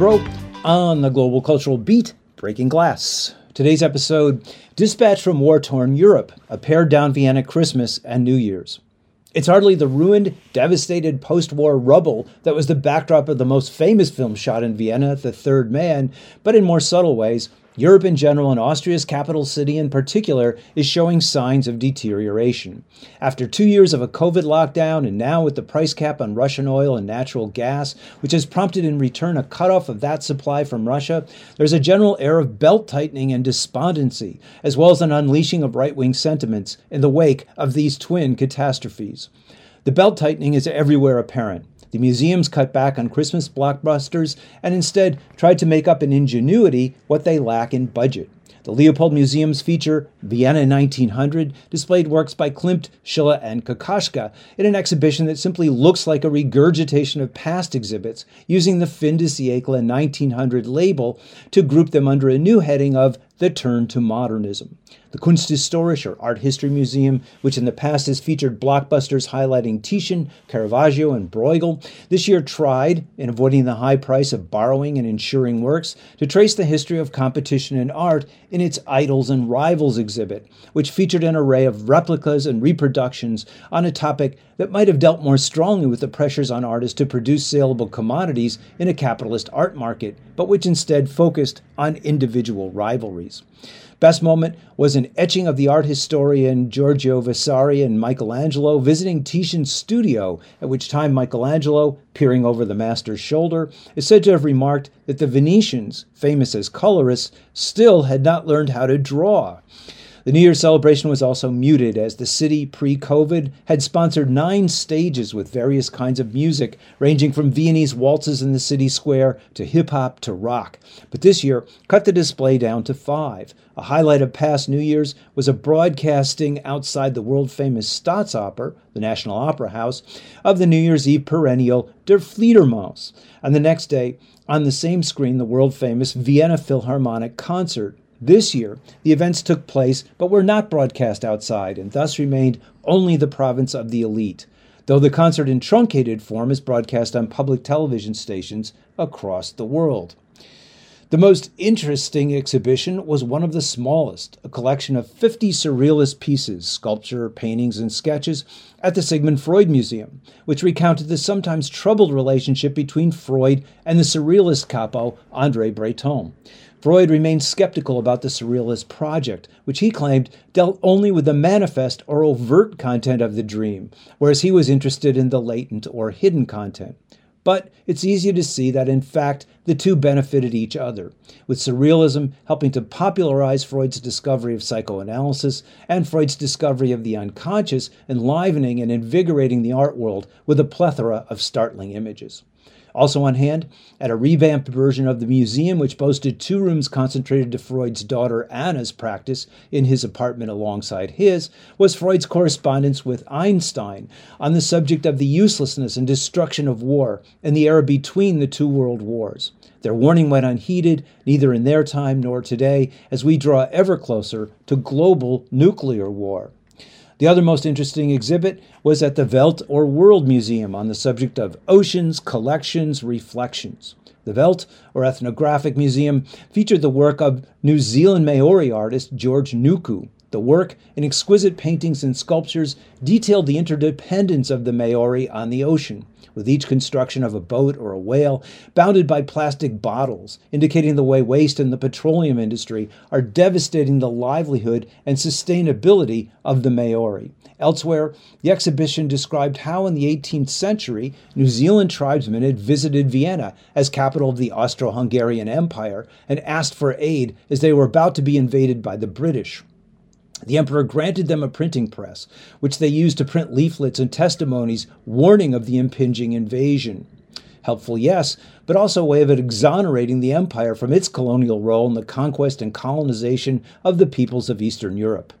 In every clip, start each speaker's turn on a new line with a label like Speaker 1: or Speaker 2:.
Speaker 1: Broe on the Global Cultural Beat, Breaking Glass. Today's episode Dispatch from War Torn Europe, a pared down Vienna Christmas and New Year's. It's hardly the ruined, devastated post war rubble that was the backdrop of the most famous film shot in Vienna, The Third Man, but in more subtle ways, Europe in general and Austria's capital city in particular is showing signs of deterioration. After two years of a COVID lockdown and now with the price cap on Russian oil and natural gas, which has prompted in return a cutoff of that supply from Russia, there's a general air of belt tightening and despondency, as well as an unleashing of right wing sentiments in the wake of these twin catastrophes. The belt tightening is everywhere apparent. The museums cut back on Christmas blockbusters and instead tried to make up in ingenuity what they lack in budget. The Leopold Museum's feature, Vienna 1900, displayed works by Klimt, Schiele, and Kokoschka in an exhibition that simply looks like a regurgitation of past exhibits, using the fin de siècle 1900 label to group them under a new heading of the turn to modernism. The Kunsthistorische or Art History Museum, which in the past has featured blockbusters highlighting Titian, Caravaggio, and Bruegel, this year tried, in avoiding the high price of borrowing and insuring works, to trace the history of competition in art in its Idols and Rivals exhibit, which featured an array of replicas and reproductions on a topic that might have dealt more strongly with the pressures on artists to produce saleable commodities in a capitalist art market, but which instead focused on individual rivalries. Best moment was an etching of the art historian Giorgio Vasari and Michelangelo visiting Titian's studio, at which time Michelangelo, peering over the master's shoulder, is said to have remarked that the Venetians, famous as colorists, still had not learned how to draw. The New Year celebration was also muted as the city, pre COVID, had sponsored nine stages with various kinds of music, ranging from Viennese waltzes in the city square to hip hop to rock. But this year cut the display down to five. A highlight of past New Year's was a broadcasting outside the world famous Staatsoper, the National Opera House, of the New Year's Eve perennial Der Fledermaus. And the next day, on the same screen, the world famous Vienna Philharmonic concert. This year, the events took place but were not broadcast outside and thus remained only the province of the elite, though the concert in truncated form is broadcast on public television stations across the world. The most interesting exhibition was one of the smallest, a collection of 50 surrealist pieces, sculpture, paintings, and sketches at the Sigmund Freud Museum, which recounted the sometimes troubled relationship between Freud and the surrealist capo Andre Breton. Freud remained skeptical about the Surrealist project, which he claimed dealt only with the manifest or overt content of the dream, whereas he was interested in the latent or hidden content. But it's easy to see that, in fact, the two benefited each other, with Surrealism helping to popularize Freud's discovery of psychoanalysis and Freud's discovery of the unconscious, enlivening and invigorating the art world with a plethora of startling images. Also on hand, at a revamped version of the museum, which boasted two rooms concentrated to Freud's daughter Anna's practice in his apartment alongside his, was Freud's correspondence with Einstein on the subject of the uselessness and destruction of war in the era between the two world wars. Their warning went unheeded, neither in their time nor today, as we draw ever closer to global nuclear war. The other most interesting exhibit was at the Welt or World Museum on the subject of oceans, collections, reflections. The Welt, or Ethnographic Museum, featured the work of New Zealand Maori artist George Nuku. The work, in exquisite paintings and sculptures, detailed the interdependence of the Maori on the ocean, with each construction of a boat or a whale bounded by plastic bottles, indicating the way waste in the petroleum industry are devastating the livelihood and sustainability of the Maori. Elsewhere, the exhibition described how in the 18th century, New Zealand tribesmen had visited Vienna as capital of the Austro Hungarian Empire and asked for aid as they were about to be invaded by the British. The emperor granted them a printing press, which they used to print leaflets and testimonies warning of the impending invasion. Helpful, yes, but also a way of exonerating the empire from its colonial role in the conquest and colonization of the peoples of Eastern Europe.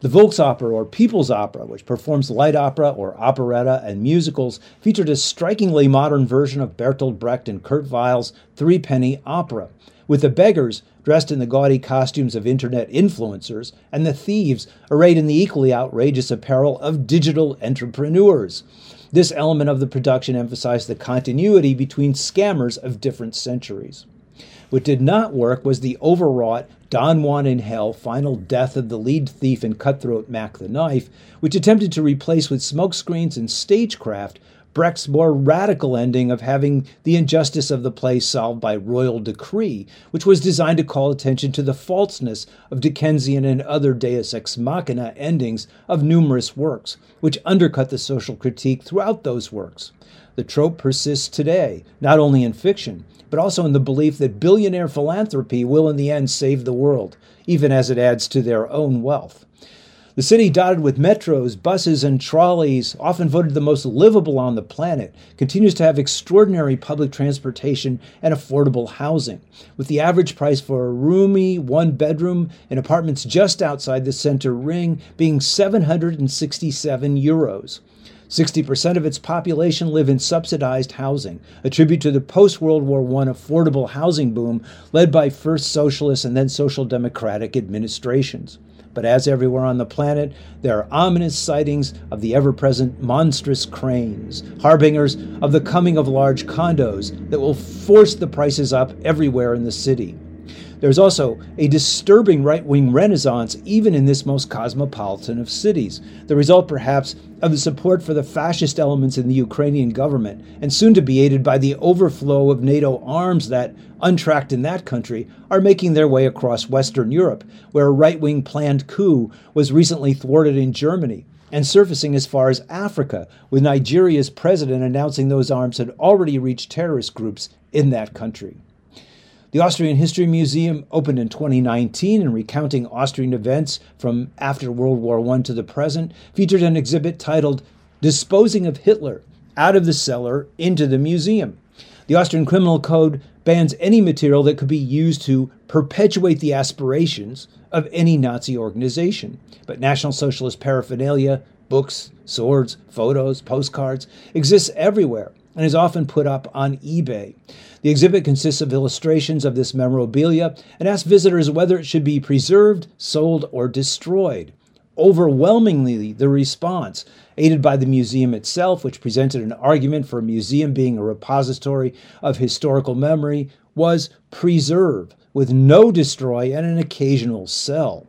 Speaker 1: The Volksopera or People's Opera, which performs light opera or operetta and musicals, featured a strikingly modern version of Bertolt Brecht and Kurt Weill's Three Penny Opera, with the beggars dressed in the gaudy costumes of internet influencers and the thieves arrayed in the equally outrageous apparel of digital entrepreneurs. This element of the production emphasized the continuity between scammers of different centuries. What did not work was the overwrought Don Juan in Hell final death of the lead thief and cutthroat Mac the Knife, which attempted to replace with smokescreens and stagecraft Brecht's more radical ending of having the injustice of the play solved by royal decree, which was designed to call attention to the falseness of Dickensian and other deus ex machina endings of numerous works, which undercut the social critique throughout those works. The trope persists today, not only in fiction, but also in the belief that billionaire philanthropy will in the end save the world, even as it adds to their own wealth. The city, dotted with metros, buses, and trolleys, often voted the most livable on the planet, continues to have extraordinary public transportation and affordable housing, with the average price for a roomy one bedroom in apartments just outside the center ring being 767 euros. 60% of its population live in subsidized housing, a tribute to the post World War I affordable housing boom led by first socialist and then social democratic administrations. But as everywhere on the planet, there are ominous sightings of the ever present monstrous cranes, harbingers of the coming of large condos that will force the prices up everywhere in the city. There's also a disturbing right wing renaissance, even in this most cosmopolitan of cities, the result perhaps of the support for the fascist elements in the Ukrainian government, and soon to be aided by the overflow of NATO arms that, untracked in that country, are making their way across Western Europe, where a right wing planned coup was recently thwarted in Germany and surfacing as far as Africa, with Nigeria's president announcing those arms had already reached terrorist groups in that country. The Austrian History Museum opened in 2019 and recounting Austrian events from after World War I to the present, featured an exhibit titled Disposing of Hitler Out of the Cellar into the Museum. The Austrian Criminal Code bans any material that could be used to perpetuate the aspirations of any Nazi organization. But National Socialist paraphernalia, books, swords, photos, postcards exists everywhere and is often put up on eBay. The exhibit consists of illustrations of this memorabilia and asks visitors whether it should be preserved, sold, or destroyed. Overwhelmingly, the response, aided by the museum itself, which presented an argument for a museum being a repository of historical memory, was preserve, with no destroy and an occasional sell.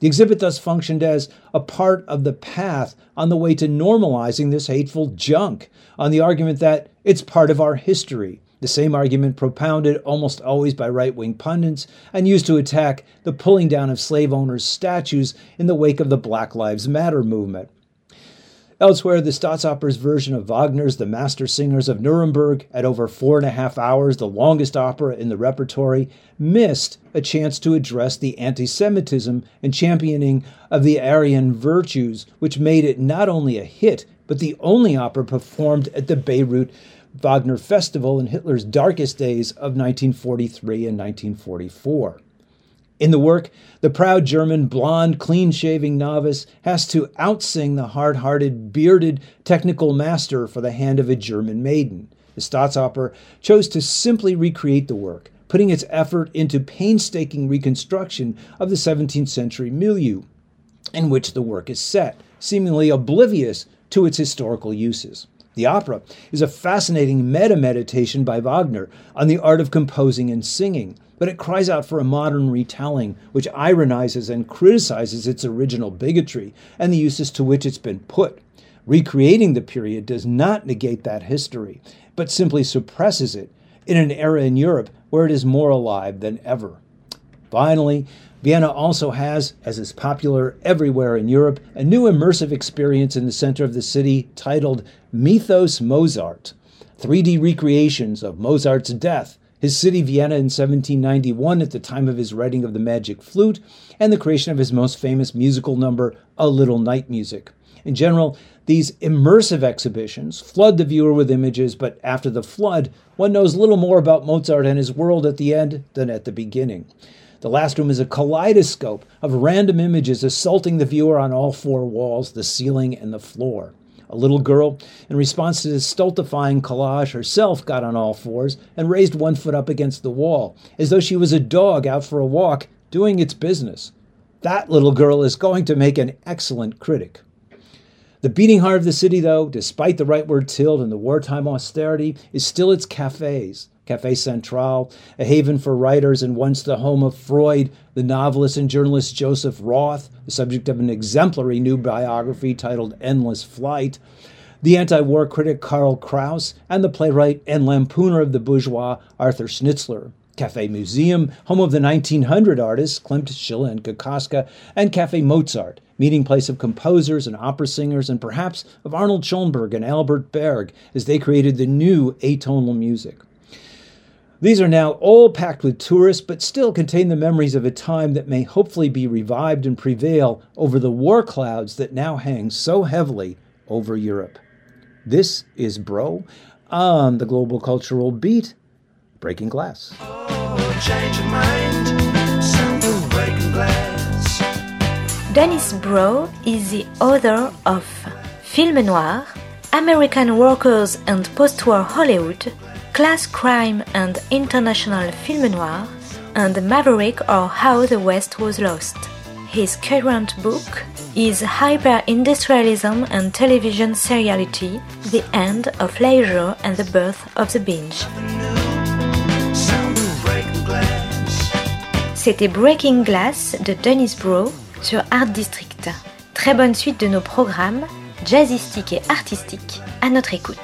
Speaker 1: The exhibit thus functioned as a part of the path on the way to normalizing this hateful junk, on the argument that it's part of our history, the same argument propounded almost always by right wing pundits and used to attack the pulling down of slave owners' statues in the wake of the Black Lives Matter movement. Elsewhere, the Staatsoper's version of Wagner's The Master Singers of Nuremberg, at over four and a half hours, the longest opera in the repertory, missed a chance to address the anti Semitism and championing of the Aryan virtues, which made it not only a hit, but the only opera performed at the Bayreuth Wagner Festival in Hitler's darkest days of 1943 and 1944. In the work, the proud German, blonde, clean shaving novice has to outsing the hard hearted, bearded technical master for the hand of a German maiden. The Staatsoper chose to simply recreate the work, putting its effort into painstaking reconstruction of the 17th century milieu in which the work is set, seemingly oblivious to its historical uses. The opera is a fascinating meta meditation by Wagner on the art of composing and singing, but it cries out for a modern retelling which ironizes and criticizes its original bigotry and the uses to which it's been put. Recreating the period does not negate that history, but simply suppresses it in an era in Europe where it is more alive than ever. Finally, Vienna also has, as is popular everywhere in Europe, a new immersive experience in the center of the city titled Mythos Mozart 3D recreations of Mozart's death, his city Vienna in 1791 at the time of his writing of the Magic Flute, and the creation of his most famous musical number, A Little Night Music. In general, these immersive exhibitions flood the viewer with images, but after the flood, one knows little more about Mozart and his world at the end than at the beginning. The last room is a kaleidoscope of random images assaulting the viewer on all four walls, the ceiling, and the floor. A little girl, in response to this stultifying collage, herself got on all fours and raised one foot up against the wall, as though she was a dog out for a walk, doing its business. That little girl is going to make an excellent critic. The beating heart of the city, though, despite the rightward tilt and the wartime austerity, is still its cafes, Cafe Central, a haven for writers and once the home of Freud, the novelist and journalist Joseph Roth, the subject of an exemplary new biography titled Endless Flight, the anti war critic Karl Kraus, and the playwright and lampooner of the bourgeois Arthur Schnitzler. Cafe Museum, home of the 1900 artists Klimt, Schiele, and Kokoschka, and Cafe Mozart, meeting place of composers and opera singers, and perhaps of Arnold Schoenberg and Alban Berg as they created the new atonal music. These are now all packed with tourists, but still contain the memories of a time that may hopefully be revived and prevail over the war clouds that now hang so heavily over Europe. This is Broe on the Global Cultural Beat, Breaking Glass.
Speaker 2: Dennis Broe is the author of Film Noir, American Workers and Post-War Hollywood, Class Crime and International Film Noir, and Maverick or How the West Was Lost. His current book is Hyper-Industrialism and Television Seriality, The End of Leisure and the Birth of the Binge. C'était Breaking Glass de Dennis Broe sur Art District. Très bonne suite de nos programmes, jazzistiques et artistiques, à notre écoute.